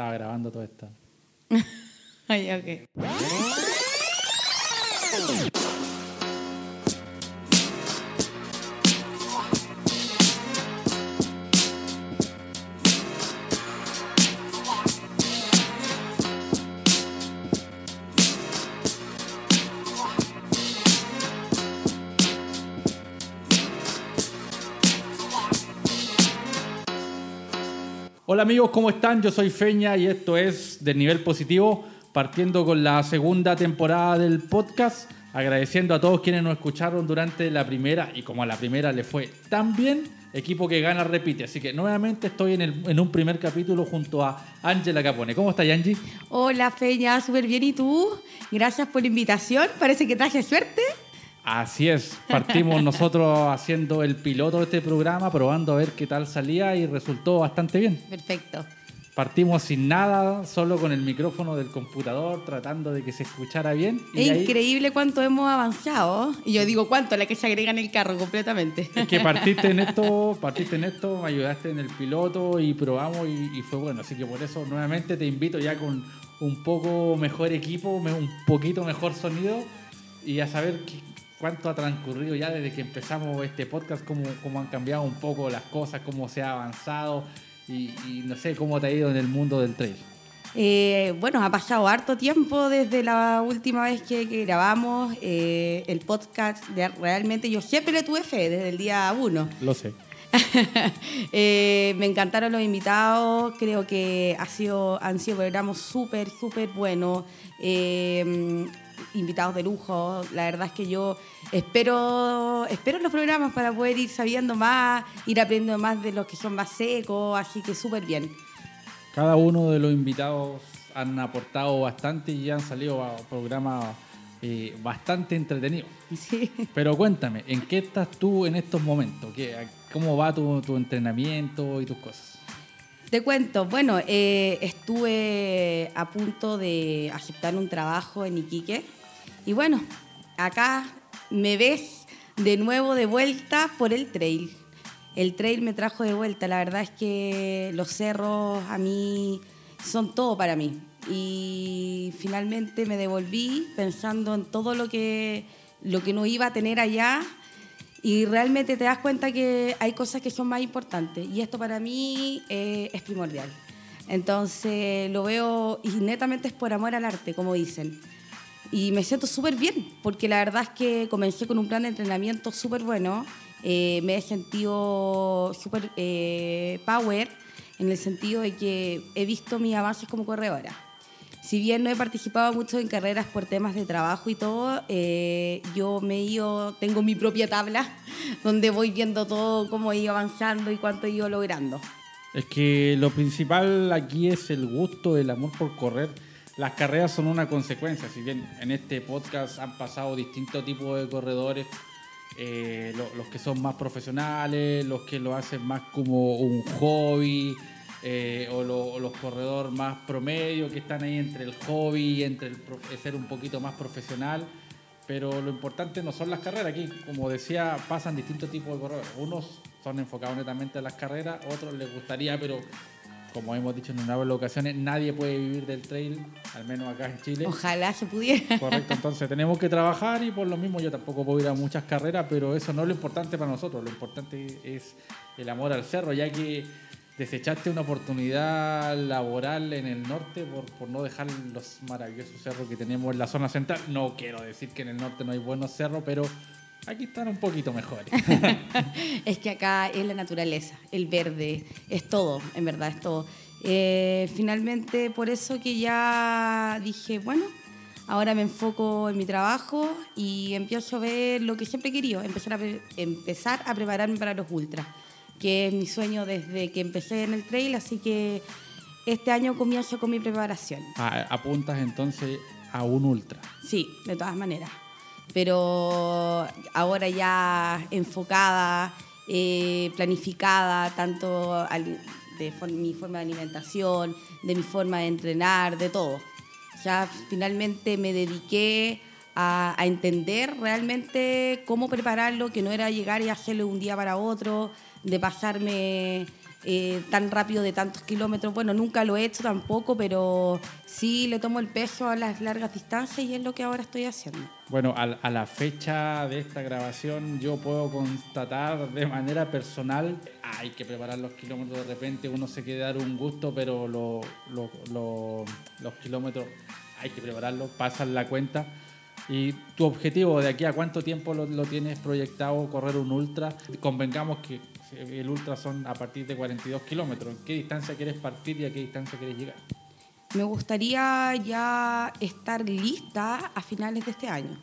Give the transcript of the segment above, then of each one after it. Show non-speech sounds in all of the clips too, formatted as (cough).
estaba grabando todo esto. (laughs) Ay, ok. Hola amigos, ¿cómo están? Yo soy Feña y esto es del nivel positivo, partiendo con la segunda temporada del podcast, agradeciendo a todos quienes nos escucharon durante la primera y como a la primera le fue tan bien, equipo que gana repite. Así que nuevamente estoy en, el- en un primer capítulo junto a Ángela Capone. ¿Cómo está Angie? Hola, Feña, súper bien. ¿Y tú? Gracias por la invitación. Parece que traje suerte. Así es, partimos (laughs) nosotros haciendo el piloto de este programa, probando a ver qué tal salía y resultó bastante bien. Perfecto. Partimos sin nada, solo con el micrófono del computador, tratando de que se escuchara bien. Es increíble cuánto hemos avanzado. Y yo digo cuánto, la que se agrega en el carro completamente. Es que partiste en esto, (laughs) partiste en esto, me ayudaste en el piloto y probamos y, y fue bueno. Así que por eso nuevamente te invito ya con un poco mejor equipo, un poquito mejor sonido y a saber qué- cuánto ha transcurrido ya desde que empezamos este podcast, cómo, cómo han cambiado un poco las cosas, cómo se ha avanzado y, y no sé cómo te ha ido en el mundo del trail. Eh, bueno, ha pasado harto tiempo desde la última vez que, que grabamos eh, el podcast. De, realmente yo siempre le tuve fe desde el día uno. Lo sé. (laughs) Eh, me encantaron los invitados, creo que ha sido, han sido programas súper, súper buenos, eh, invitados de lujo. La verdad es que yo espero, espero los programas para poder ir sabiendo más, ir aprendiendo más de los que son más secos, así que súper bien. Cada uno de los invitados han aportado bastante y han salido a programas eh, bastante entretenidos. (laughs) Sí. Pero cuéntame, ¿en qué estás tú en estos momentos? ¿Qué, ¿Cómo va tu, tu entrenamiento y tus cosas? Te cuento, bueno, eh, estuve a punto de aceptar un trabajo en Iquique y bueno, acá me ves de nuevo de vuelta por el trail. El trail me trajo de vuelta, la verdad es que los cerros a mí son todo para mí y finalmente me devolví pensando en todo lo que, lo que no iba a tener allá y realmente te das cuenta que hay cosas que son más importantes y esto para mí eh, es primordial. Entonces lo veo y netamente es por amor al arte, como dicen. Y me siento súper bien, porque la verdad es que comencé con un plan de entrenamiento súper bueno. Eh, me he sentido súper eh, power en el sentido de que he visto mis avances como corredora. Si bien no he participado mucho en carreras por temas de trabajo y todo, eh, yo me ido, tengo mi propia tabla (laughs) donde voy viendo todo, cómo he ido avanzando y cuánto he ido logrando. Es que lo principal aquí es el gusto, el amor por correr. Las carreras son una consecuencia, si bien en este podcast han pasado distintos tipos de corredores, eh, lo- los que son más profesionales, los que lo hacen más como un hobby, eh, o, lo- o los corredores más promedio que están ahí entre el hobby y entre el ser un poquito más profesional. Pero lo importante no son las carreras. Aquí, como decía, pasan distintos tipos de corredores. Unos son enfocados netamente a las carreras, otros les gustaría, pero como hemos dicho en una ocasiones, nadie puede vivir del trail, al menos acá en Chile. Ojalá se pudiera. Correcto, entonces tenemos que trabajar y por lo mismo yo tampoco puedo ir a muchas carreras, pero eso no es lo importante para nosotros, lo importante es el amor al cerro, ya que desechaste una oportunidad laboral en el norte por, por no dejar los maravillosos cerros que tenemos en la zona central. No quiero decir que en el norte no hay buenos cerros, pero aquí están un poquito mejores. (laughs) es que acá es la naturaleza, el verde, es todo, en verdad, es todo. Eh, finalmente, por eso que ya dije, bueno, ahora me enfoco en mi trabajo y empiezo a ver lo que siempre he querido, empezar a, pre- empezar a prepararme para los ultras, que es mi sueño desde que empecé en el trail, así que este año comienzo con mi preparación. A- apuntas entonces a un ultra. Sí, de todas maneras. Pero ahora ya enfocada, eh, planificada, tanto al- de mi forma de alimentación, de mi forma de entrenar, de todo. Ya finalmente me dediqué a, entender realmente cómo prepararlo, que no era llegar y hacerlo un día para otro, de pasarme eh, tan rápido de tantos kilómetros. Bueno, nunca lo he hecho tampoco, pero sí le tomo el peso a las largas distancias y es lo que ahora estoy haciendo. Bueno, a, la fecha de esta grabación yo puedo constatar de manera personal, hay que preparar los kilómetros de repente, uno se quiere dar un gusto, pero los kilómetros hay que prepararlos, pasan la cuenta. ¿Y tu objetivo de aquí a cuánto tiempo lo, tienes proyectado correr un ultra? Convengamos que el ultra son a partir de 42 kilómetros. ¿En qué distancia quieres partir y a qué distancia quieres llegar? Me gustaría ya estar lista a finales de este año.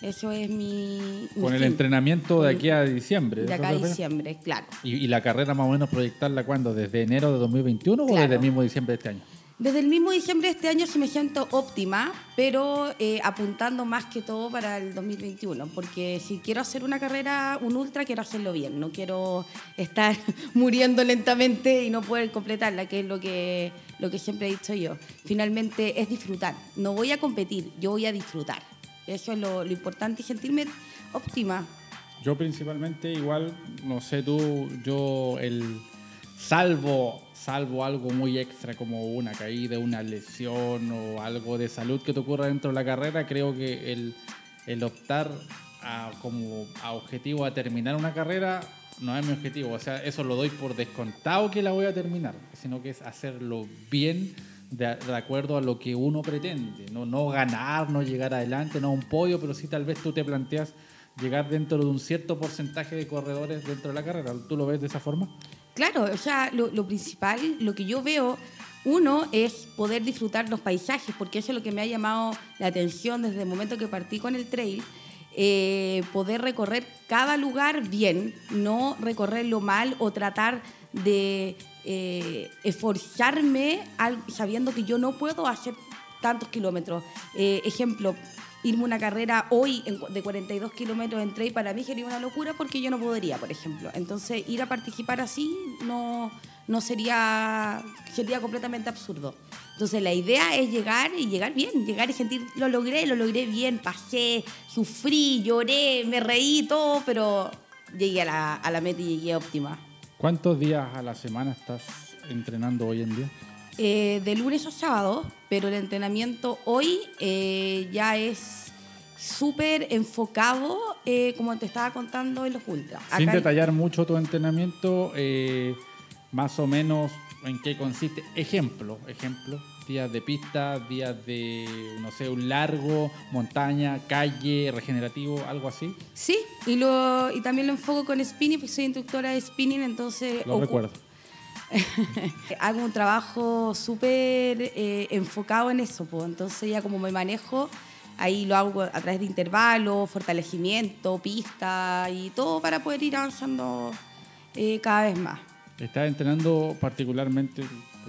Eso es mi. Con el entrenamiento de aquí a diciembre. De acá a diciembre, claro. ¿Y, la carrera más o menos proyectarla cuándo? ¿Desde enero de 2021 o desde el mismo diciembre de este año? Desde el mismo diciembre de este año sí me siento óptima, pero eh, apuntando más que todo para el 2021, porque si quiero hacer una carrera, un ultra, quiero hacerlo bien, no quiero estar (laughs) muriendo lentamente y no poder completarla, que es lo que, lo que siempre he dicho yo. Finalmente es disfrutar, no voy a competir, yo voy a disfrutar. Eso es lo, lo importante y sentirme óptima. Yo principalmente igual, no sé tú, yo el salvo salvo algo muy extra como una caída, una lesión o algo de salud que te ocurra dentro de la carrera, creo que el, optar como objetivo a terminar una carrera no es mi objetivo. O sea, eso lo doy por descontado que la voy a terminar, sino que es hacerlo bien de, acuerdo a lo que uno pretende. No, no ganar, no llegar adelante, no a un podio, pero sí tal vez tú te planteas llegar dentro de un cierto porcentaje de corredores dentro de la carrera. ¿Tú lo ves de esa forma? Claro, o sea, lo, principal, lo que yo veo, uno es poder disfrutar los paisajes, porque eso es lo que me ha llamado la atención desde el momento que partí con el trail. Eh, poder recorrer cada lugar bien, no recorrerlo mal o tratar de eh, esforzarme sabiendo que yo no puedo hacer tantos kilómetros. Eh, ejemplo, irme una carrera hoy de 42 kilómetros en trail para mí sería una locura porque yo no podría, por ejemplo. Entonces, ir a participar así no, no sería, sería completamente absurdo. Entonces, la idea es llegar y llegar bien, llegar y sentir, lo logré, lo logré bien, pasé, sufrí, lloré, me reí, todo, pero llegué a la, a la meta y llegué óptima. ¿Cuántos días a la semana estás entrenando hoy en día? Eh, de lunes a sábado, pero el entrenamiento hoy eh, ya es súper enfocado, eh, como te estaba contando, en los ultras. Sin detallar mucho tu entrenamiento, más o menos en qué consiste. Ejemplo, ejemplo, días de pista, días de, no sé, un largo, montaña, calle, regenerativo, algo así. Sí, y, lo, y también lo enfoco con spinning, porque soy instructora de spinning, entonces... Lo recuerdo (laughs) hago un trabajo súper eh, enfocado en eso, pues. entonces ya como me manejo, ahí lo hago a través de intervalos, fortalecimiento, pista y todo para poder ir avanzando eh, cada vez más. Estás entrenando particularmente,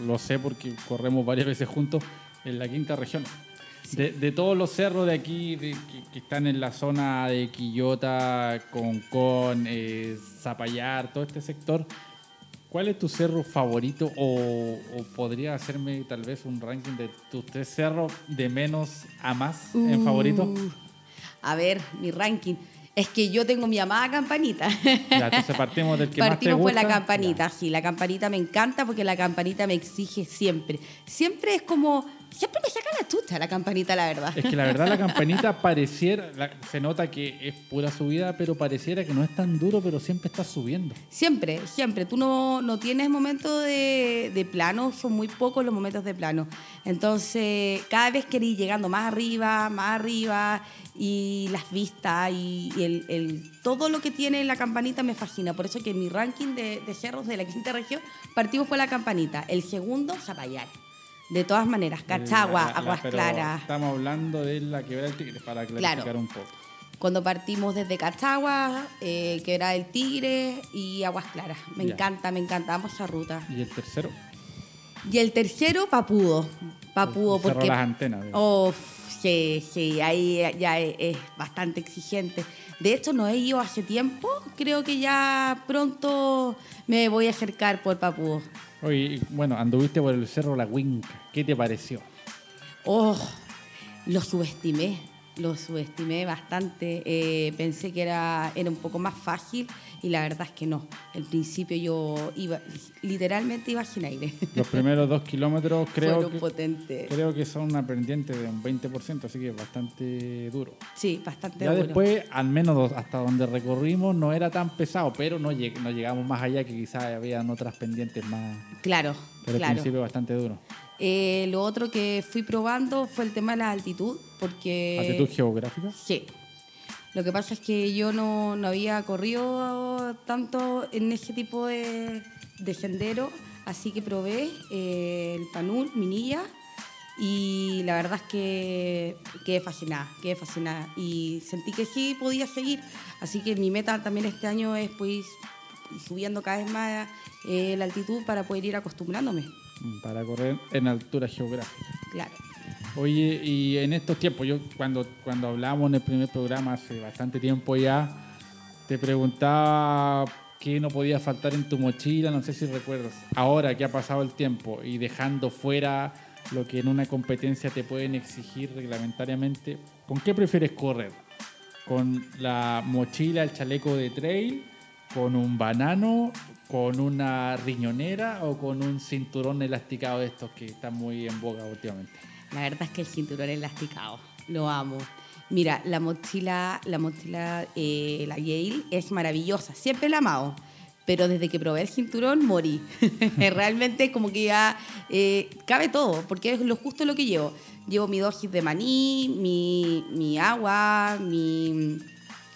lo sé porque corremos varias veces juntos, en la quinta región. De, todos los cerros de aquí que, están en la zona de Quillota, Concón, eh, Zapallar, todo este sector, ¿Cuál es tu cerro favorito o, podría hacerme tal vez un ranking de tus tres cerros de menos a más en uh, favorito? A ver, mi ranking. Es que yo tengo mi amada campanita. Ya, entonces partimos del que más te gusta. por la campanita, sí. La campanita me encanta porque la campanita me exige siempre. Siempre es como Siempre me saca la chucha la campanita, la verdad. Es que la verdad la (laughs) campanita pareciera, se nota que es pura subida, pero pareciera que no es tan duro, pero siempre está subiendo. Siempre, siempre. Tú no, no tienes momentos de, de, plano, son muy pocos los momentos de plano. Entonces, cada vez que ir llegando más arriba, más arriba, y las vistas y, el, el, todo lo que tiene la campanita me fascina. Por eso que en mi ranking de, de cerros de la quinta región partimos por la campanita. El segundo, Zapallar. De todas maneras, Cachagua, Aguas Claras. Estamos hablando de la quebrada del Tigre, para clarificar un poco. Cuando partimos desde Cachagua, eh, Quebrada del Tigre y Aguas Claras. Me encanta, me encanta, vamos esa ruta. ¿Y el tercero? Y el tercero, Papudo. Papudo, porque. las antenas. Oh, sí, sí, ahí ya es, bastante exigente. De hecho, no he ido hace tiempo. Creo que ya pronto me voy a acercar por Papudo. Oye, bueno, anduviste por el Cerro La Huinca. ¿Qué te pareció? Oh, lo subestimé. Lo subestimé bastante. Eh, pensé que era, era un poco más fácil y la verdad es que no. Al principio yo iba, literalmente iba sin aire. Los primeros dos kilómetros (laughs) creo que, potentes. creo que son una pendiente de un 20%, así que es bastante duro. Sí, bastante ya duro. después, al menos hasta donde recorrimos, no era tan pesado, pero no, no llegamos más allá que quizás habían otras pendientes más. Claro, pero claro. al principio bastante duro. Eh, lo otro que fui probando fue el tema de la altitud, porque... ¿Altitud geográfica? Sí. Lo que pasa es que yo no, no había corrido tanto en ese tipo de, de sendero, así que probé eh, el Panul, Minilla, y la verdad es que quedé fascinada, quedé fascinada. Y sentí que sí podía seguir, así que mi meta también este año es pues subiendo cada vez más eh, la altitud para poder ir acostumbrándome. Para correr en altura geográfica. Claro. Oye, y en estos tiempos, yo cuando, cuando hablábamos en el primer programa hace bastante tiempo ya, te preguntaba qué no podía faltar en tu mochila, no sé si recuerdas. Ahora que ha pasado el tiempo y dejando fuera lo que en una competencia te pueden exigir reglamentariamente, ¿con qué prefieres correr? ¿Con la mochila, el chaleco de trail? ¿Con un banano? ¿Con una riñonera? ¿O con un cinturón elasticado de estos que están muy en boga últimamente? La verdad es que el cinturón elasticado, lo amo. Mira, la mochila, la mochila, eh, la Yale es maravillosa, siempre la amado, pero desde que probé el cinturón morí. (laughs) Realmente como que ya eh, cabe todo, porque es lo justo lo que llevo. Llevo mi dosis de maní, mi, mi agua, mi,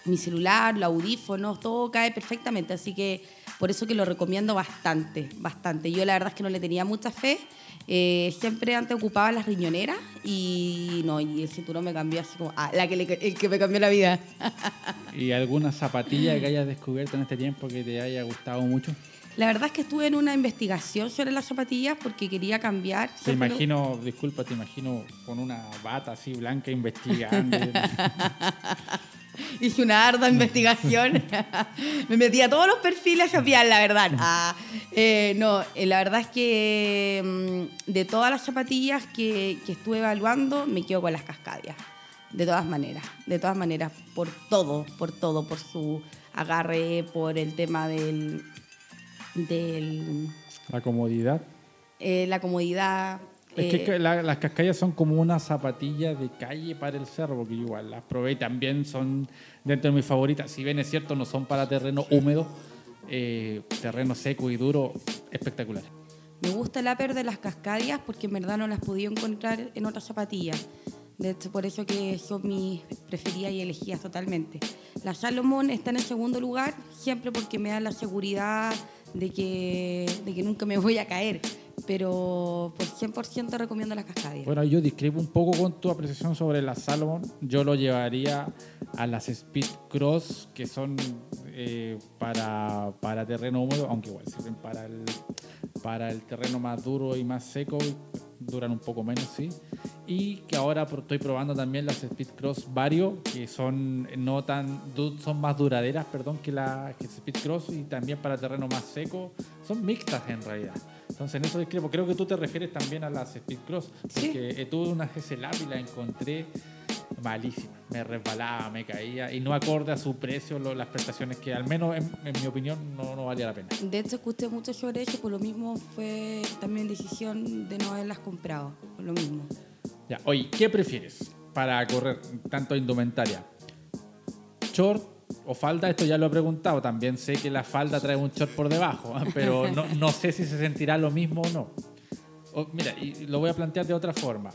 mi celular, los audífonos, todo cae perfectamente, así que por eso que lo recomiendo bastante, bastante. Yo la verdad es que no le tenía mucha fe, eh, siempre antes ocupaba las riñoneras y no, y el cinturón me cambió así como, ah, la que le- el que me cambió la vida. ¿Y alguna zapatilla que (laughs) hayas descubierto en este tiempo que te haya gustado mucho? La verdad es que estuve en una investigación sobre las zapatillas porque quería cambiar. Te imagino, disculpa, te imagino con una bata así blanca investigando. (laughs) Hice una ardua investigación. (laughs) me metí a todos los perfiles a la verdad. Ah, eh, no, eh, la verdad es que mm, de todas las zapatillas que, que estuve evaluando, me quedo con las cascadias. De todas maneras, de todas maneras, por todo, por todo, por su agarre, por el tema del, del La comodidad. eh, la comodidad. Es eh, que la- las cascallas son como una zapatilla de calle para el cerro, yo igual las probé y también son dentro de mis favoritas. Si bien es cierto, no son para terreno húmedo, eh, terreno seco y duro, espectacular. Me gusta el upper de las cascadias porque en verdad no las podía encontrar en otras zapatillas. De hecho, por eso que son mis preferidas y elegidas totalmente. La Salomon está en el segundo lugar siempre porque me da la seguridad de que, de que nunca me voy a caer. Pero por 100% recomiendo las cascadias. Bueno, yo discrepo un poco con tu apreciación sobre la Salomon. Yo lo llevaría a las Speed Cross, que son eh, para, para terreno húmedo, aunque igual sirven para el, para el terreno más duro y más seco, duran un poco menos, sí. Y que ahora estoy probando también las Speed Cross Vario, que son no tan son más duraderas, perdón, que la que Speed Cross y también para terreno más seco, son mixtas en realidad. Entonces en eso discrepo. Creo que tú te refieres también a las Speed Cross, Sí. porque eh, tuve una GC Lab y la encontré malísima. Me resbalaba, me caía y no acorde a su precio lo- las prestaciones que al menos en, en mi opinión no, no valía la pena. De hecho, escuché mucho sobre eso, por lo mismo fue también decisión de no haberlas comprado. Por lo mismo. Ya, oye, ¿qué prefieres para correr tanto indumentaria? ¿Short o falda? Esto ya lo he preguntado. También sé que la falda trae un short por debajo, (laughs) pero no, no sé si se sentirá lo mismo o no. O, mira, y lo voy a plantear de otra forma.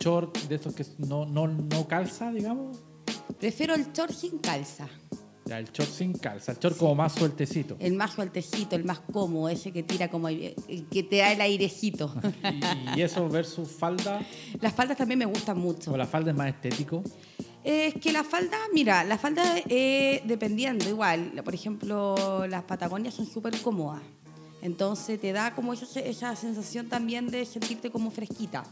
¿Short de estos que no, no, no calza, digamos? Prefiero el short sin calza. Ya, el short sin calza, el short como más sueltecito. El más sueltecito, el más cómodo, ese que tira como el que te da el airecito. (laughs) Y, eso versus falda, Las faldas también me gustan mucho. o la falda es más estético. Es que la falda, mira, la falda eh, dependiendo, igual, por ejemplo, las Patagonias son súper cómodas. Entonces te da como esa sensación también de sentirte como fresquita.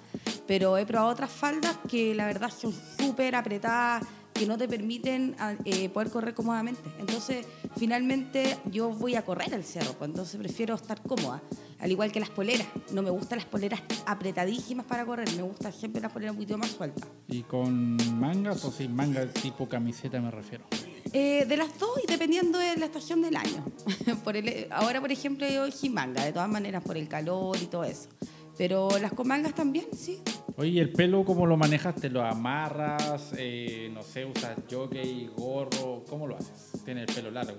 Pero he probado otras faldas que la verdad son súper apretadas, que no te permiten ah, eh, poder correr cómodamente. Entonces, finalmente yo voy a correr al cerro, pues, entonces prefiero estar cómoda. Al igual que las poleras. No me gustan las poleras apretadísimas para correr. Me gusta siempre las poleras un poquito más sueltas. ¿Y con mangas o sin mangas tipo camiseta me refiero? Eh, de las dos y dependiendo de la estación del año. (laughs) por el, ahora, por ejemplo, yo sin manga, de todas maneras, por el calor y todo eso. Pero las con mangas también, sí. Oye, ¿el pelo cómo lo manejas? ¿Te lo amarras? Eh, no sé, usas jockey, gorro. ¿Cómo lo haces? Tienes el pelo largo.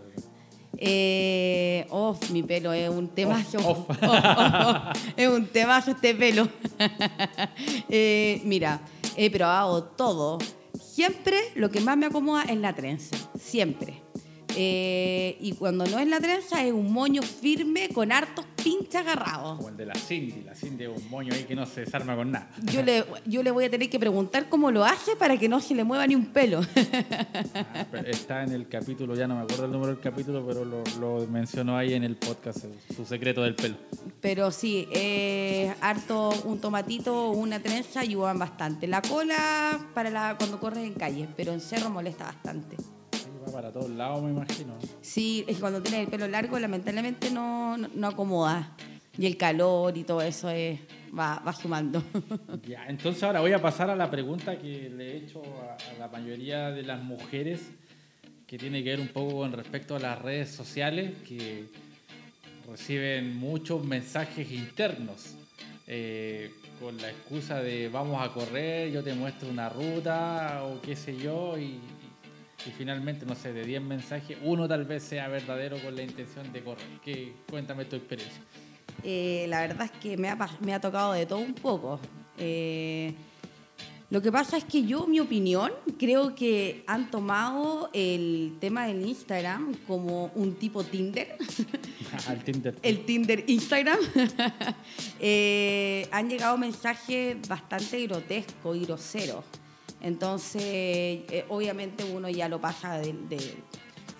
Eh, off, mi pelo es un temazo. Off, (laughs) es un temazo este pelo. (laughs) eh, mira, he probado todo. Siempre lo que más me acomoda es la trenza. Siempre. Eh, y cuando no es la trenza es un moño firme con hartos pinches agarrados. Como el de la Cindy. La Cindy es un moño ahí que no se desarma con nada. Yo le, yo le voy a tener que preguntar cómo lo hace para que no se le mueva ni un pelo. Ah, está en el capítulo, ya no me acuerdo el número del capítulo, pero lo, lo mencionó ahí en el podcast, su secreto del pelo. Pero sí, eh, harto un tomatito o una trenza ayudan bastante. La cola para la, cuando corres en calle, pero en cerro molesta bastante para todos lados, me imagino. Sí, es que cuando tienes el pelo largo, lamentablemente no, no, acomoda. Y el calor y todo eso es, va, va sumando. (laughs) Ya, entonces ahora voy a pasar a la pregunta que le he hecho a, la mayoría de las mujeres, que tiene que ver un poco con respecto a las redes sociales, que reciben muchos mensajes internos. Eh, con la excusa de vamos a correr, yo te muestro una ruta o qué sé yo, y, y finalmente, no sé, de 10 mensajes, uno tal vez sea verdadero con la intención de correr. ¿Qué, cuéntame tu experiencia. Eh, la verdad es que me ha, me ha, tocado de todo un poco. Eh, lo que pasa es que yo, mi opinión, creo que han tomado el tema del Instagram como un tipo Tinder. (laughs) Al Tinder. el Tinder Instagram. (laughs) eh, han llegado mensajes bastante grotescos y groseros. Entonces, eh, obviamente uno ya lo pasa de,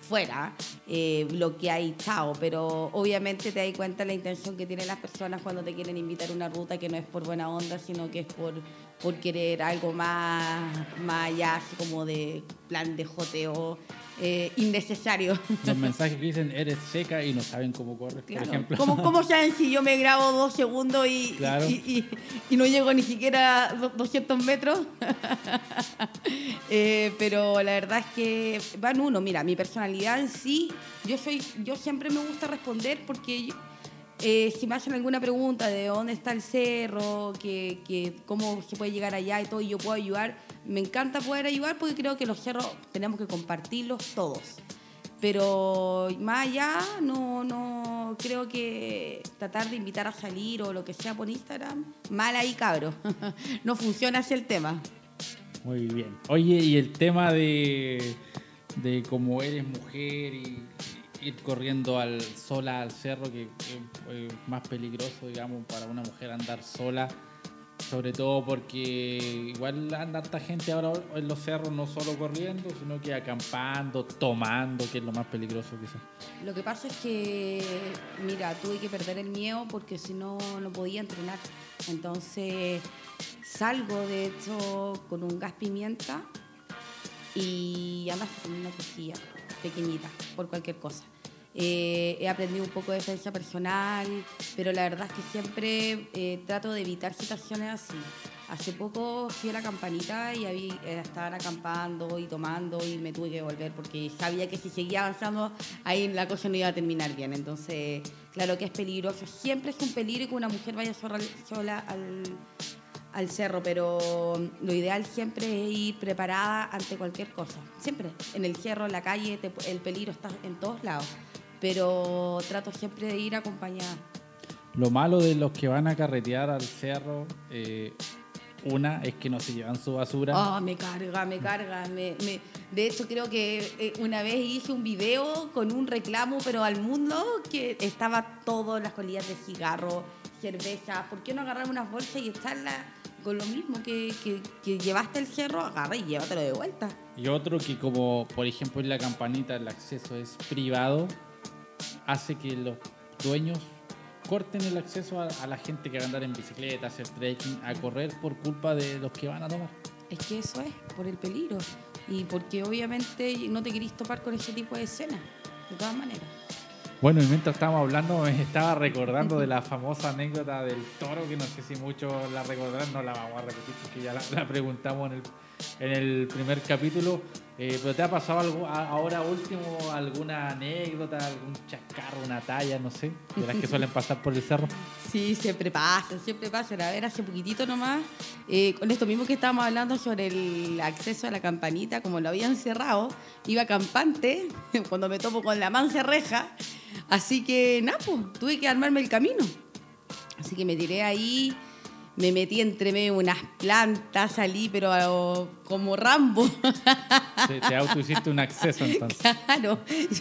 fuera, eh, bloquea y chao, pero obviamente te das cuenta de la intención que tienen las personas cuando te quieren invitar a una ruta que no es por buena onda, sino que es por, por querer algo más, más allá, así como de plan de joteo eh, innecesario. Los mensajes que dicen eres seca y no saben cómo corres, por ejemplo. ¿Cómo, ¿Cómo, (laughs) saben si yo me grabo dos segundos y, y, y, no llego ni siquiera 200 metros? (laughs) eh, pero la verdad es que van uno, mira, mi personalidad en sí, yo, soy, yo siempre me gusta responder porque... Eh, si me hacen alguna pregunta de dónde está el cerro, que, que, cómo se puede llegar allá y todo, y yo puedo ayudar, me encanta poder ayudar porque creo que los cerros tenemos que compartirlos todos. Pero más allá, no, no creo que tratar de invitar a salir o lo que sea por Instagram, mal ahí, cabro. (laughs) no funciona así el tema. Muy bien. Oye, y el tema de, de cómo eres mujer y ir corriendo al, sola al cerro, que es más peligroso, digamos, para una mujer andar sola sobre todo porque igual anda tanta gente ahora en los cerros no solo corriendo, sino que acampando, tomando, que es lo más peligroso quizás. Lo que pasa es que, mira, tuve que perder el miedo porque si no, no podía entrenar. Entonces salgo, de hecho, con un gas pimienta y andas con una cosilla pequeñita por cualquier cosa. Eh, he aprendido un poco de defensa personal, pero la verdad es que siempre eh, trato de evitar situaciones así. Hace poco fui a la campanita y eh, estaban acampando y tomando y me tuve que volver porque sabía que si seguía avanzando ahí la cosa no iba a terminar bien. Entonces, claro que es peligroso. Siempre es un peligro que una mujer vaya sola, al cerro, pero lo ideal siempre es ir preparada ante cualquier cosa. Siempre. En el cerro, en la calle, el peligro está en todos lados pero trato siempre de ir acompañada. Lo malo de los que van a carretear al cerro, eh, una es que no se llevan su basura. Oh, me carga, me carga. Me, me... De hecho, creo que eh, una vez hice un video con un reclamo, pero al mundo, que estaba todo, las colillas de cigarro, cerveza. ¿Por qué no agarrar unas bolsas y echarlas con lo mismo que, que, que, llevaste el cerro? Agarra y llévatelo de vuelta. Y otro que como, por ejemplo, en la campanita el acceso es privado, hace que los dueños corten el acceso a, la gente que va a andar en bicicleta, a hacer trekking, a correr por culpa de los que van a tomar. Es que eso es, por el peligro. Y porque obviamente no te querís topar con ese tipo de escenas, de todas maneras. Bueno, y mientras estábamos hablando, me estaba recordando de la famosa anécdota del toro, que no sé si muchos la recordarán, no la vamos a repetir porque ya la, preguntamos en el, en el primer capítulo. Eh, pero ¿te ha pasado algo ahora último, alguna anécdota, algún chascarro, una talla, no sé, de las que (laughs) suelen pasar por el cerro? Sí, siempre pasa, siempre pasa. A ver, hace poquitito nomás, eh, con esto mismo que estábamos hablando sobre el acceso a la campanita, como lo habían cerrado, iba campante, (laughs) cuando me topo con la mansa reja, así que nada, pues, tuve que armarme el camino. Así que me tiré ahí me metí entre medio unas plantas, salí, pero como Rambo. (laughs) Te, te auto hiciste un acceso entonces. Claro,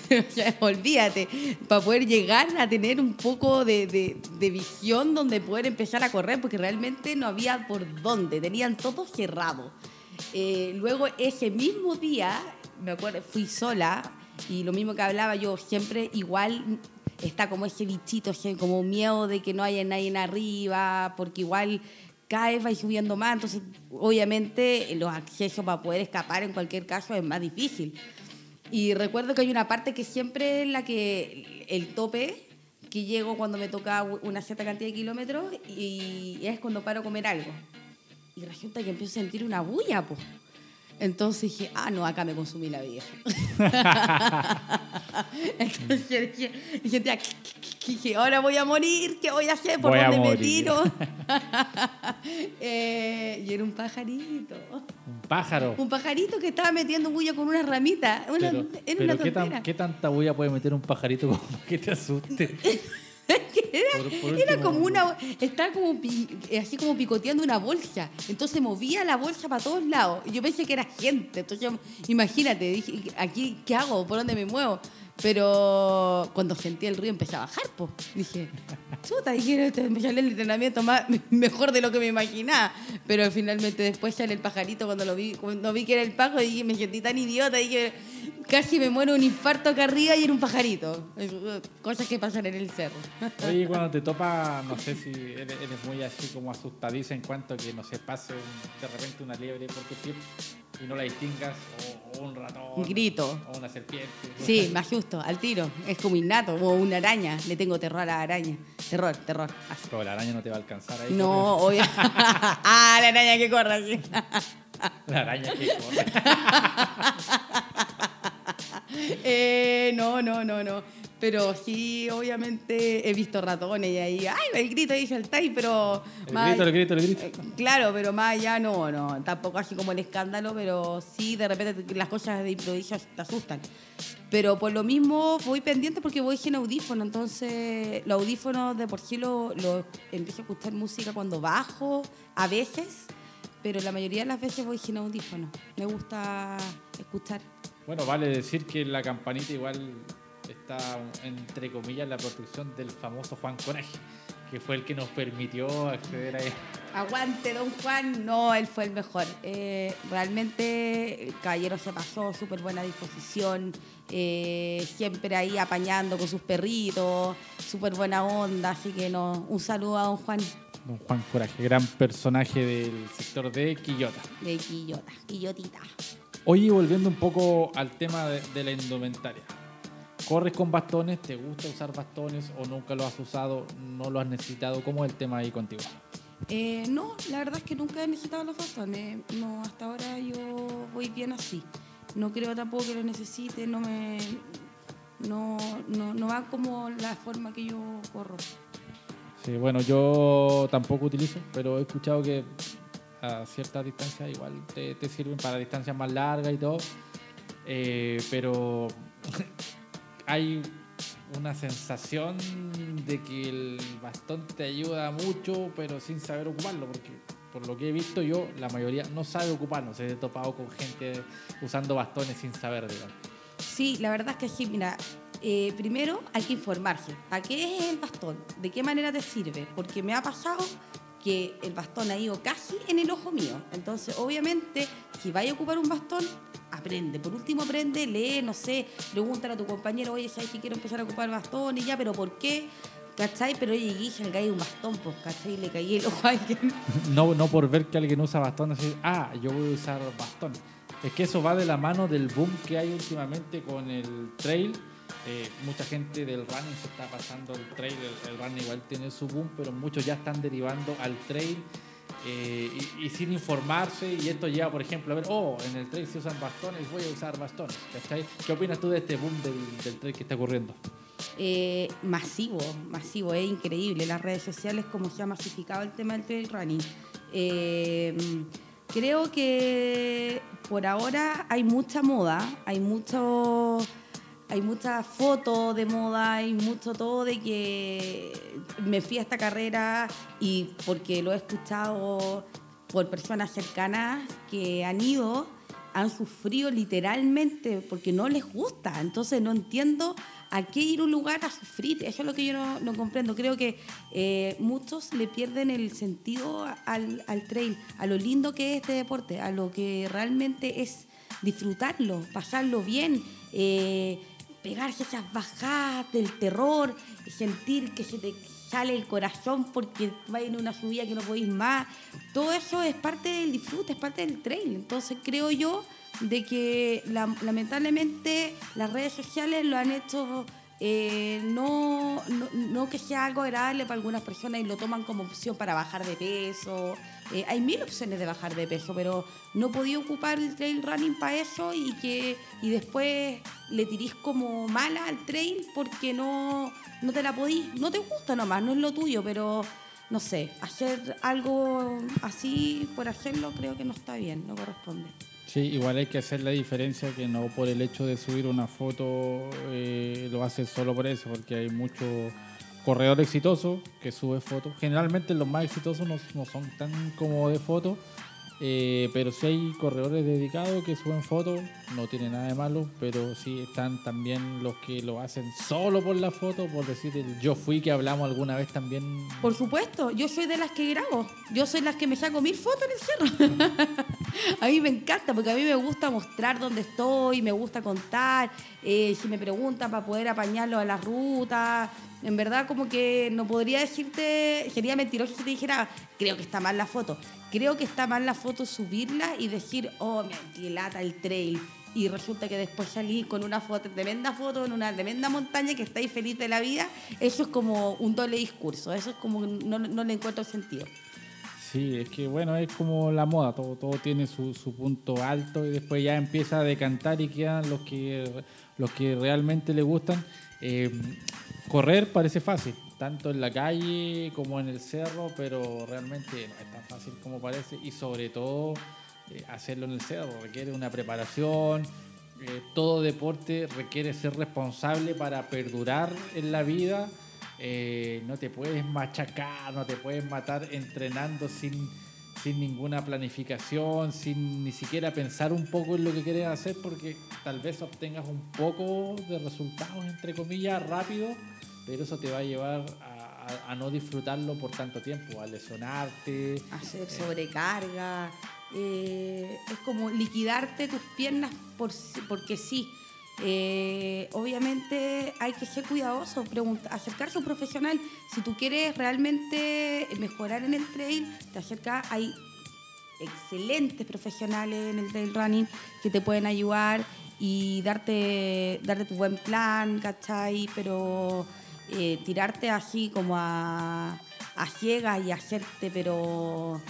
(laughs) olvídate, para poder llegar a tener un poco de, visión donde poder empezar a correr, porque realmente no había por dónde, tenían todo cerrado. Eh, luego ese mismo día, me acuerdo, fui sola y lo mismo que hablaba yo, siempre igual está como ese bichito, como miedo de que no haya nadie arriba, porque igual caes, vais subiendo más, entonces obviamente los accesos para poder escapar en cualquier caso es más difícil. Y recuerdo que hay una parte que siempre es la que el tope que llego cuando me toca una cierta cantidad de kilómetros y es cuando paro a comer algo. Y resulta que empiezo a sentir una bulla, pues. Entonces dije, ah, no, acá me consumí la vida. (laughs) Entonces dije, dije, dije, ahora voy a morir, ¿qué voy a hacer? ¿Por dónde me tiro? (laughs) eh, y era un pajarito. ¿Un pájaro? Un pajarito que estaba metiendo bulla con una ramita. Una, pero, una ¿qué, tan, ¿qué, tanta bulla puede meter un pajarito como que te asuste? (laughs) (laughs) era, como una. Estaba como así como picoteando una bolsa. Entonces movía la bolsa para todos lados. Y yo pensé que era gente. Entonces, imagínate, dije, aquí, ¿qué hago? ¿Por dónde me muevo? Pero cuando sentí el río empecé a bajar, pues. Dije, chuta, dije, este me sale el entrenamiento más, (laughs) mejor de lo que me imaginaba. Pero finalmente después sale el pajarito cuando lo vi, cuando vi que era el pajo, dije, me sentí tan idiota, dije, casi me muero un infarto acá arriba y era un pajarito. Cosas que pasan en el cerro. (laughs) Oye, cuando te topa, no sé si eres, muy así como asustadiza en cuanto que no se pase de repente una liebre por tu pie y no la distingas, o, un ratón. Grito. O una serpiente. Sí, más justo, al tiro. Es como innato, o una araña. Le tengo terror a la araña. Terror, terror. Pero la araña no te va a alcanzar ahí. No, (laughs) obvio. ah, la araña que corre, (laughs) la araña que corre. Eh, no, no, no, no. Pero sí, obviamente he visto ratones y ahí, ¡ay! El grito ahí saltáis, pero. El grito, el grito, el grito. Eh, claro, pero más allá no, no. Tampoco así como el escándalo, pero sí, de repente las cosas de improviso te asustan. Pero por lo mismo voy pendiente porque voy sin audífono, entonces los audífonos de por sí lo, lo empiezo a escuchar música cuando bajo, a veces, pero la mayoría de las veces voy sin audífono. Me gusta escuchar. Bueno, vale decir que la campanita igual está, entre comillas, la protección del famoso Juan Coraje, que fue el que nos permitió acceder a él. Aguante, don Juan. No, él fue el mejor. Eh, realmente el caballero se pasó, súper buena disposición, eh, siempre ahí apañando con sus perritos, súper buena onda, así que no, un saludo a don Juan. Don Juan Coraje, gran personaje del sector de Quillota. De Quillota, Quillotita. Oye, volviendo un poco al tema de, la indumentaria. ¿Corres con bastones? ¿Te gusta usar bastones o nunca lo has usado? ¿No lo has necesitado? ¿Cómo es el tema ahí contigo? Eh, no, la verdad es que nunca he necesitado los bastones. No, hasta ahora yo voy bien así. No creo tampoco que lo necesite, no me. No, no, no va como la forma que yo corro. Sí, bueno, yo tampoco utilizo, pero he escuchado que a cierta distancia igual te, sirven para distancias más largas y todo. Eh, pero (laughs) hay una sensación de que el bastón te ayuda mucho, pero sin saber ocuparlo, porque por lo que he visto yo, la mayoría no sabe ocuparlo. Se he topado con gente usando bastones sin saber, digamos. Sí, la verdad es que sí, mira. Eh, primero hay que informarse. ¿A qué es el bastón? ¿De qué manera te sirve? Porque me ha pasado que el bastón ha ido casi en el ojo mío. Entonces, obviamente, si vais a ocupar un bastón, aprende. Por último, aprende, lee, no sé, pregúntale a tu compañero, oye, ¿sabes que quiero empezar a ocupar bastón? Y ya, ¿pero por qué? ¿Cachai? Pero oye, Guilla, le cae un bastón, pues, ¿cachai? Le caí el ojo a alguien. (laughs) No, no por ver que alguien usa bastón, así, ah, yo voy a usar bastón. Es que eso va de la mano del boom que hay últimamente con el trail Eh, mucha gente del running se está pasando al trail, el, running igual tiene su boom, pero muchos ya están derivando al trail eh, y, sin informarse. Y esto lleva, por ejemplo, a ver, oh, en el trail se usan bastones, voy a usar bastones. ¿Qué opinas tú de este boom del, trail que está ocurriendo? Eh, masivo, masivo, es increíble. Las redes sociales, como se ha masificado el tema del trail running. creo que por ahora hay mucha moda, hay mucho hay muchas fotos de moda, hay mucho todo de que me fui a esta carrera y porque lo he escuchado por personas cercanas que han ido, han sufrido literalmente porque no les gusta. Entonces no entiendo a qué ir un lugar a sufrir. Eso es lo que yo no, comprendo. Creo que eh, muchos le pierden el sentido al, al trail, a lo lindo que es este deporte, a lo que realmente es disfrutarlo, pasarlo bien. Eh, pegarse esas bajadas del terror, sentir que se te sale el corazón porque va en una subida que no podéis más. Todo eso es parte del disfrute, es parte del trail. Entonces creo yo de que lamentablemente las redes sociales lo han hecho eh, no, no, que sea algo agradable para algunas personas y lo toman como opción para bajar de peso. Eh, hay mil opciones de bajar de peso, pero no podía ocupar el trail running para eso y que y después le tirís como mala al trail porque no, no te la podís, no te gusta nomás, no es lo tuyo, pero no sé, hacer algo así por hacerlo creo que no está bien, no corresponde. Sí, igual hay que hacer la diferencia que no por el hecho de subir una foto eh, lo haces solo por eso, porque hay mucho corredor exitoso que sube fotos. Generalmente los más exitosos no, no son tan como de fotos eh, pero si hay corredores dedicados que suben fotos, no tiene nada de malo, pero sí están también los que lo hacen solo por la foto, por decir el yo fui que hablamos alguna vez también. Por supuesto, yo soy de las que grabo, yo soy las que me saco mil fotos en el cerro. (laughs) (laughs) a mí me encanta, porque a mí me gusta mostrar dónde estoy, me gusta contar, eh, si me preguntan para poder apañarlo a la ruta, en verdad, como que no podría decirte, sería mentiroso si te dijera, creo que está mal la foto. Creo que está mal la foto subirla y decir, oh, me lata el trail. Y resulta que después salí con una foto, tremenda foto en una tremenda montaña que estáis feliz de la vida. Eso es como un doble discurso. Eso es como, no, no le encuentro sentido. Sí, es que bueno, es como la moda, todo, todo tiene su, su, punto alto y después ya empieza a decantar y quedan los que, los que realmente le gustan. Eh, correr parece fácil, tanto en la calle como en el cerro, pero realmente no es tan fácil como parece y sobre todo eh, hacerlo en el cerro requiere una preparación. Eh, todo deporte requiere ser responsable para perdurar en la vida. Eh, no te puedes machacar, no te puedes matar entrenando sin, sin ninguna planificación, sin ni siquiera pensar un poco en lo que quieres hacer, porque tal vez obtengas un poco de resultados, entre comillas, rápido, pero eso te va a llevar a, no disfrutarlo por tanto tiempo, a lesionarte. Hacer eh, sobrecarga. Eh, es como liquidarte tus piernas por, porque sí. Eh, obviamente hay que ser cuidadoso, acercarse a un profesional. Si tú quieres realmente mejorar en el trail, te acercas, hay excelentes profesionales en el trail running que te pueden ayudar y darte, darte tu buen plan, ¿cachai? Pero eh, tirarte así como a, a ciegas y hacerte, pero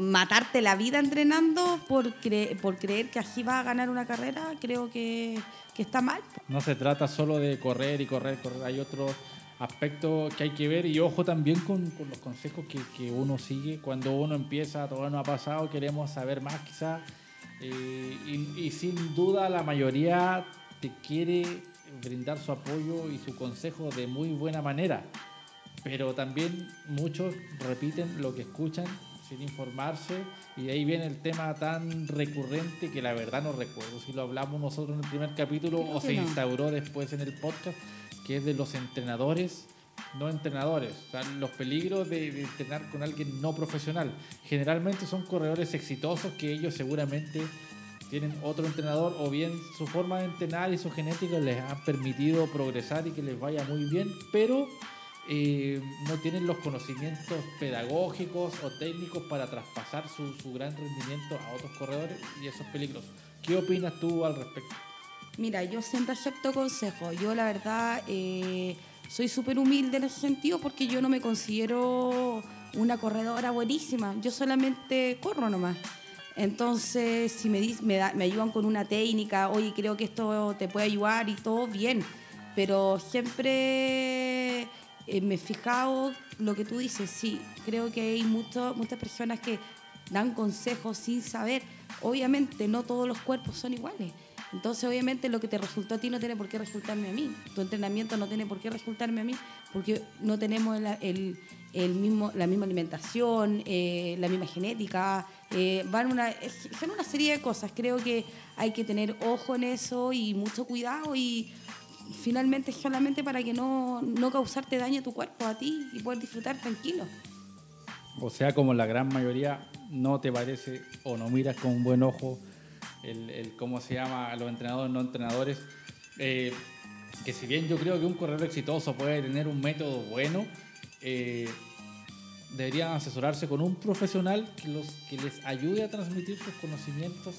matarte la vida entrenando por, por creer que así vas a ganar una carrera, creo que, que, está mal. No se trata solo de correr y correr, correr. Hay otros aspectos que hay que ver y ojo también con, con los consejos que, que, uno sigue. Cuando uno empieza, todo no ha pasado, queremos saber más quizás. Eh, y, y sin duda la mayoría te quiere brindar su apoyo y su consejo de muy buena manera. Pero también muchos repiten lo que escuchan sin informarse y de ahí viene el tema tan recurrente que la verdad no recuerdo si lo hablamos nosotros en el primer capítulo o se instauró después en el podcast, que es de los entrenadores no entrenadores, los peligros de, de, entrenar con alguien no profesional. Generalmente son corredores exitosos que ellos seguramente tienen otro entrenador o bien su forma de entrenar y su genética les ha permitido progresar y que les vaya muy bien, pero no tienen los conocimientos pedagógicos o técnicos para traspasar su, su gran rendimiento a otros corredores y eso es peligroso. ¿Qué opinas tú al respecto? Mira, yo siempre acepto consejos. Yo la verdad eh, soy súper humilde en ese sentido porque yo no me considero una corredora buenísima. Yo solamente corro nomás. Entonces, si me, me, me ayudan con una técnica, oye, creo que esto te puede ayudar y todo, bien. Pero siempre eh, me he fijado lo que tú dices, sí, creo que hay muchas personas que dan consejos sin saber. Obviamente no todos los cuerpos son iguales. Entonces, obviamente, lo que te resultó a ti no tiene por qué resultarme a mí. Tu entrenamiento no tiene por qué resultarme a mí porque no tenemos el, el, mismo, la misma alimentación, eh, la misma genética. Eh, una, son una serie de cosas. Creo que hay que tener ojo en eso y mucho cuidado y finalmente solamente para que no, no causarte daño a tu cuerpo, a ti y poder disfrutar tranquilo. O sea, como la gran mayoría no te parece o no miras con un buen ojo el, el cómo se llama a los entrenadores no entrenadores. Eh, que si bien yo creo que un corredor exitoso puede tener un método bueno, eh, deberían asesorarse con un profesional que, los, que les ayude a transmitir sus conocimientos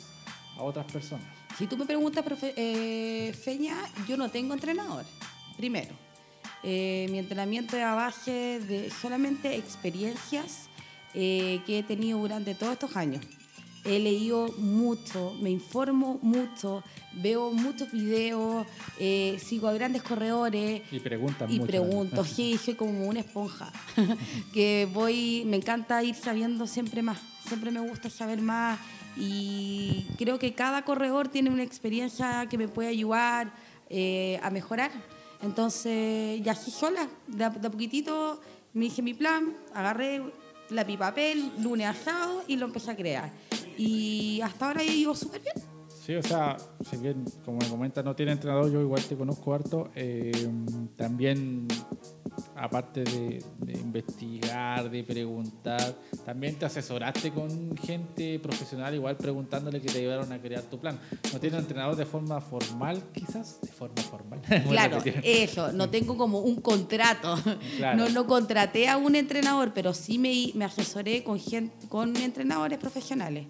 a otras personas. Si tú me preguntas, eh, Feña, yo no tengo entrenador, primero. Eh, mi entrenamiento es a base de solamente experiencias eh, que he tenido durante todos estos años. He leído mucho, me informo mucho, veo muchos videos, sigo a grandes corredores. Y preguntan Y pregunto, sí, soy como una esponja. (laughs) que voy, me encanta ir sabiendo siempre más, siempre me gusta saber más y creo que cada corredor tiene una experiencia que me puede ayudar eh, a mejorar. Entonces, ya así sola, de a, poquitito me hice mi plan, agarré la papel, lunes asado y lo empecé a crear. Y hasta ahora he ido súper bien. Sí, o sea, como me comenta, no tiene entrenador, yo igual te conozco harto. Eh, también aparte de, investigar, de preguntar, también te asesoraste con gente profesional, igual preguntándole que te ayudaron a crear tu plan. ¿No tienes entrenador de forma formal, quizás? De forma formal. (laughs) Claro, eso, no tengo como un contrato. (laughs) No, no contraté a un entrenador, pero sí me, me asesoré con, gente, con entrenadores profesionales.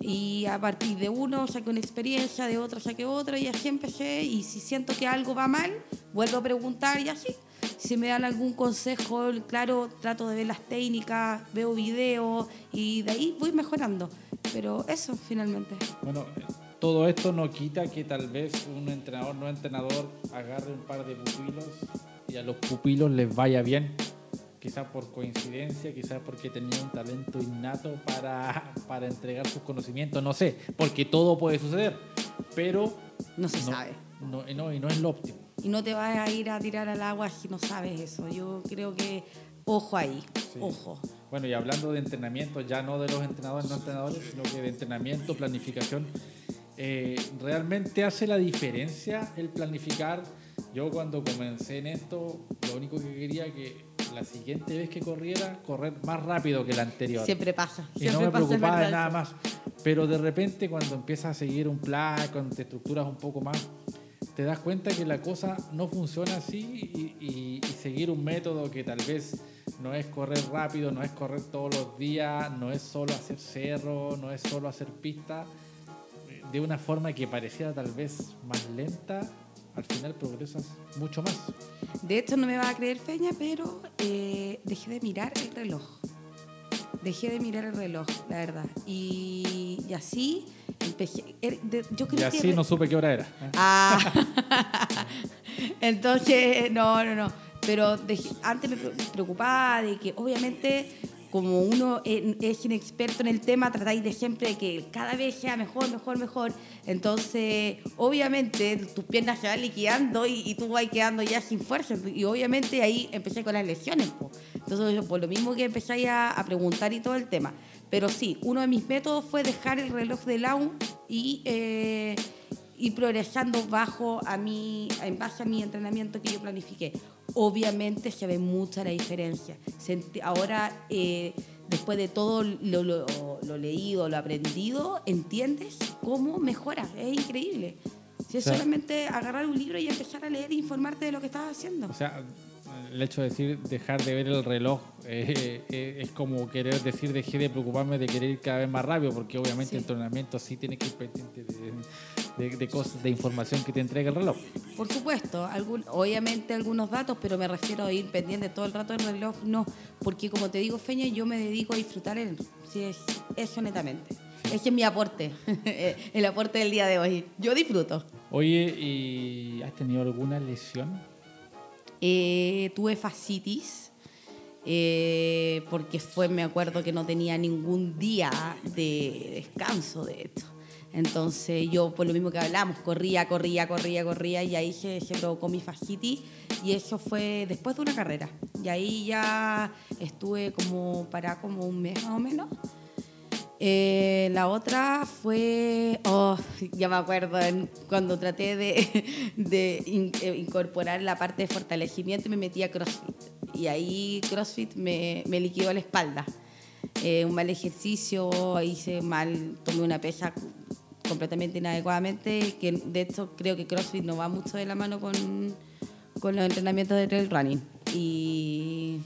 Y a partir de uno saqué una experiencia, de otro saqué otra y así empecé. Y si siento que algo va mal, vuelvo a preguntar y así. Si me dan algún consejo, claro, trato de ver las técnicas, veo videos y de ahí voy mejorando. Pero eso finalmente. Bueno, todo esto no quita que tal vez un entrenador no entrenador agarre un par de pupilos y a los pupilos les vaya bien. Quizás por coincidencia, quizás porque tenía un talento innato para, para entregar sus conocimientos, no sé, porque todo puede suceder, pero... No se sabe. No, no, y no es lo óptimo y no te vas a ir a tirar al agua si no sabes eso. Yo creo que ojo ahí, ojo. Bueno, y hablando de entrenamiento, ya no de los entrenadores, no entrenadores, sino que de entrenamiento, planificación, eh, ¿realmente hace la diferencia el planificar? Yo cuando comencé en esto, lo único que quería que la siguiente vez que corriera, correr más rápido que la anterior. Siempre pasa. Y no me preocupaba de nada más. Pero de repente cuando empiezas a seguir un plan, cuando te estructuras un poco más, te das cuenta que la cosa no funciona así y, seguir un método que tal vez no es correr rápido, no es correr todos los días, no es solo hacer cerro, no es solo hacer pista, de una forma que pareciera tal vez más lenta, al final progresas mucho más. De hecho, no me va a creer Feña, pero eh, dejé de mirar el reloj. Dejé de mirar el reloj, la verdad. Y, y así Er, yo y así no supe qué hora era. Ah. (laughs) Entonces, no, no, no. Pero antes me preocupaba de que obviamente como uno es inexperto en el tema, tratáis de siempre que cada vez sea mejor, mejor, mejor. Entonces, obviamente, tus piernas se van liquidando y, tú vas quedando ya sin fuerza. Y obviamente ahí empecé con las lesiones. Entonces, por lo mismo que empecé a, a preguntar y todo el tema. Pero sí, uno de mis métodos fue dejar el reloj de Lau y eh, ir progresando bajo a mí, en base a mi entrenamiento que yo planifiqué. Obviamente se ve mucha la diferencia. Ahora, eh, después de todo lo, lo, leído, lo aprendido, entiendes cómo mejora. Es increíble. Si es solamente agarrar un libro y empezar a leer e informarte de lo que estás haciendo. O sea, el hecho de decir dejar de ver el reloj eh, eh, es como querer decir dejé de preocuparme de querer ir cada vez más rápido, porque obviamente el entrenamiento sí tiene que ir pendiente de, cosas, de información que te entrega el reloj. Por supuesto, algún, obviamente algunos datos, pero me refiero a ir pendiente todo el rato del reloj, no, porque como te digo, Feña, yo me dedico a disfrutar el, sí, es, eso netamente. Ese es mi aporte, (laughs) el aporte del día de hoy. Yo disfruto. Oye, ¿y has tenido alguna lesión? Eh, tuve fascitis. Eh, porque fue, me acuerdo que no tenía ningún día de descanso, de esto. Entonces yo, por lo mismo que hablamos, corría, corría, corría, corría y ahí se, se provocó mi fascitis y eso fue después de una carrera. Y ahí ya estuve como para como un mes más o menos. Eh, la otra fue, oh, ya me acuerdo, cuando traté de, (laughs) de eh, incorporar la parte de fortalecimiento me metí a CrossFit. Y ahí CrossFit me, me liquidó la espalda. Eh, un mal ejercicio, hice mal, tomé una pesa completamente inadecuadamente, que de hecho creo que CrossFit no va mucho de la mano con, con los entrenamientos de trail running. Y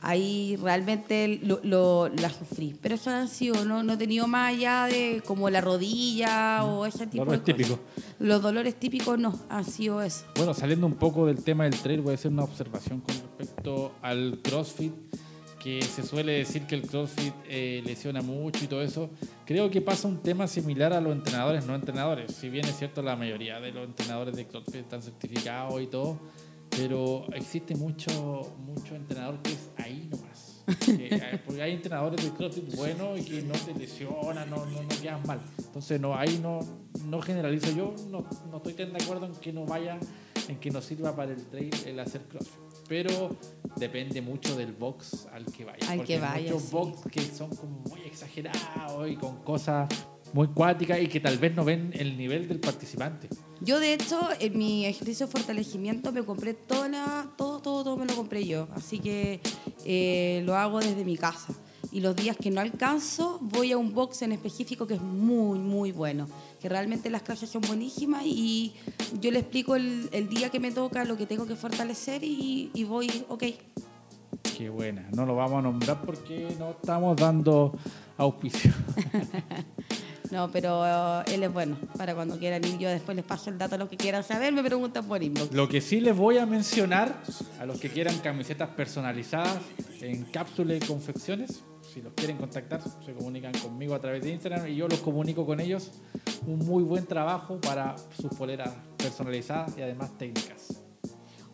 ahí realmente lo, la sufrí. Pero eso ha sido, no, no he tenido más allá de como la rodilla o ese tipo de cosas. Los dolores típicos no, han sido eso. Bueno, saliendo un poco del tema del trail, voy a hacer una observación con respecto al CrossFit que se suele decir que el CrossFit eh, lesiona mucho y todo eso, creo que pasa un tema similar a los entrenadores no entrenadores. Si bien es cierto, la mayoría de los entrenadores de CrossFit están certificados y todo, pero existe mucho, mucho entrenador que es ahí nomás. Eh, porque hay entrenadores de CrossFit buenos y que no te lesionan, no, no, no quedan mal. Entonces, no, ahí no, no generalizo. Yo no, no estoy tan de acuerdo en que no vaya, en que nos sirva para el trail el hacer CrossFit pero depende mucho del box al que vaya. Al que vaya. Hay muchos box que son como muy exagerados y con cosas muy cuáticas y que tal vez no ven el nivel del participante. Yo, de hecho, en mi ejercicio de fortalecimiento me compré toda todo, todo, todo me lo compré yo. Así que eh, lo hago desde mi casa y los días que no alcanzo voy a un box en específico que es muy, muy bueno, que realmente las clases son buenísimas y yo le explico el, el día que me toca lo que tengo que fortalecer y, y voy, ok. Qué buena, no lo vamos a nombrar porque no estamos dando auspicio. (laughs) No, pero uh, él es bueno. Para cuando quieran ir, yo después les paso el dato a los que quieran saber, me preguntan por inbox. Lo que sí les voy a mencionar a los que quieran camisetas personalizadas en cápsula y confecciones, si los quieren contactar, se comunican conmigo a través de Instagram y yo los comunico con ellos. Un muy buen trabajo para sus poleras personalizadas y además técnicas.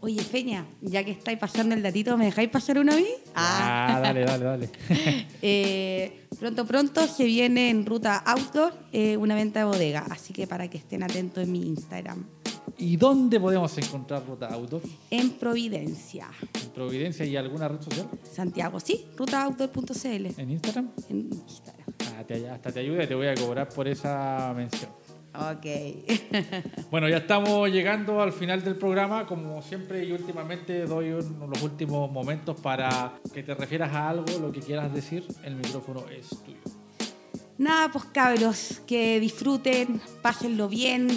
Oye, Feña, ya que estáis pasando el datito, ¿me dejáis pasar uno a mí? Ah, dale, dale, dale. (laughs) Eh, pronto, pronto se viene en Ruta Outdoor eh, una venta de bodega, así que para que estén atentos en mi Instagram. ¿Y dónde podemos encontrar Ruta Outdoor? En Providencia. ¿En Providencia y alguna red social? Santiago, sí, rutaoutdoor.cl. ¿En Instagram? En Instagram. Ah, hasta te ayuda, te voy a cobrar por esa mención. Ok. (laughs) bueno, ya estamos llegando al final del programa. Como siempre y últimamente doy los últimos momentos para que te refieras a algo, lo que quieras decir. El micrófono es tuyo. Nada, pues cabros, que disfruten, pásenlo bien,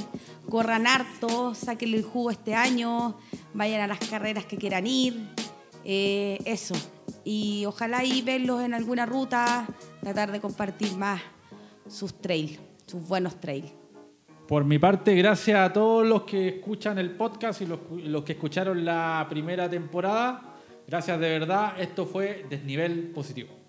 corran harto, saquen el jugo este año, vayan a las carreras que quieran ir. Eh, eso. Y ojalá y verlos en alguna ruta, tratar de compartir más sus trails, sus buenos trails. Por mi parte, gracias a todos los que escuchan el podcast y los, que escucharon la primera temporada. Gracias de verdad. Esto fue Desnivel Positivo.